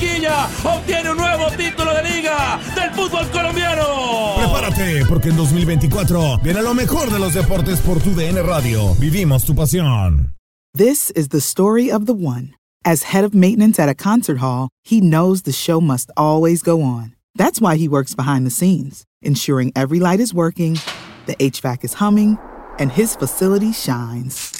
Barranquilla obtiene un nuevo título de liga del fútbol colombiano. Prepárate, porque en 2024 viene lo mejor de los deportes por tu DN Radio. Vivimos tu pasión. This is the story of the one. As head of maintenance at a concert hall, he knows the show must always go on. That's why he works behind the scenes, ensuring every light is working, the HVAC is humming, and his facility shines.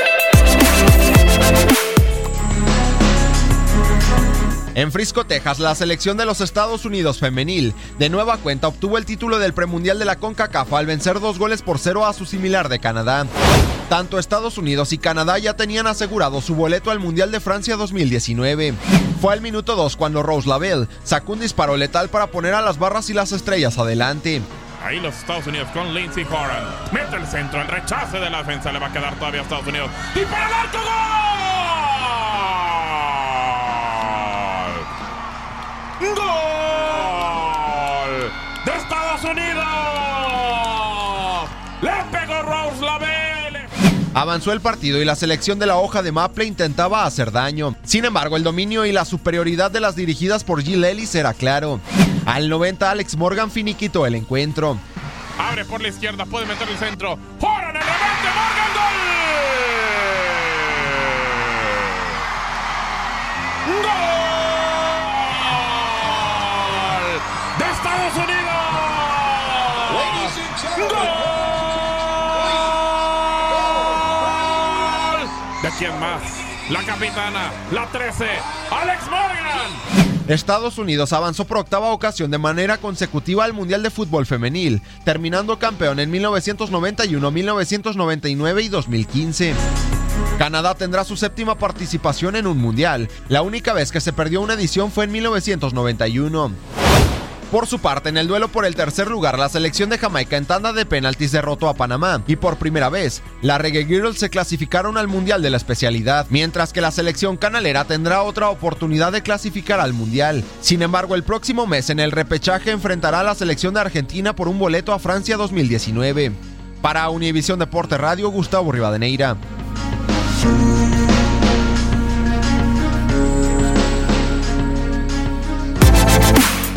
En Frisco, Texas, la selección de los Estados Unidos femenil de nueva cuenta obtuvo el título del premundial de la CONCACAF al vencer dos goles por cero a su similar de Canadá. Tanto Estados Unidos y Canadá ya tenían asegurado su boleto al Mundial de Francia 2019. Fue al minuto 2 cuando Rose Lavelle sacó un disparo letal para poner a las barras y las estrellas adelante. Ahí los Estados Unidos con Lindsey Horan. Mete el centro, el rechace de la defensa le va a quedar todavía a Estados Unidos. ¡Y para el arco gol! ¡Gol! ¡De Estados Unidos! ¡Le pegó Rose Lavelle! Avanzó el partido y la selección de la hoja de Maple intentaba hacer daño. Sin embargo, el dominio y la superioridad de las dirigidas por Jill Ellis era claro. Al 90, Alex Morgan finiquitó el encuentro. Abre por la izquierda, puede meter el centro. ¡Horan el remate! ¡Morgan gol! ¡Gol! Quién más? La capitana, la 13, Alex Morgan. Estados Unidos avanzó por octava ocasión de manera consecutiva al Mundial de Fútbol Femenil, terminando campeón en 1991, 1999 y 2015. Canadá tendrá su séptima participación en un mundial. La única vez que se perdió una edición fue en 1991. Por su parte, en el duelo por el tercer lugar, la selección de Jamaica en tanda de penaltis derrotó a Panamá y por primera vez, la Reggae Girls se clasificaron al Mundial de la especialidad, mientras que la selección canalera tendrá otra oportunidad de clasificar al Mundial. Sin embargo, el próximo mes en el repechaje enfrentará a la selección de Argentina por un boleto a Francia 2019. Para Univisión Deporte Radio, Gustavo Rivadeneira.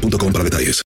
boostmobile.com para detalles.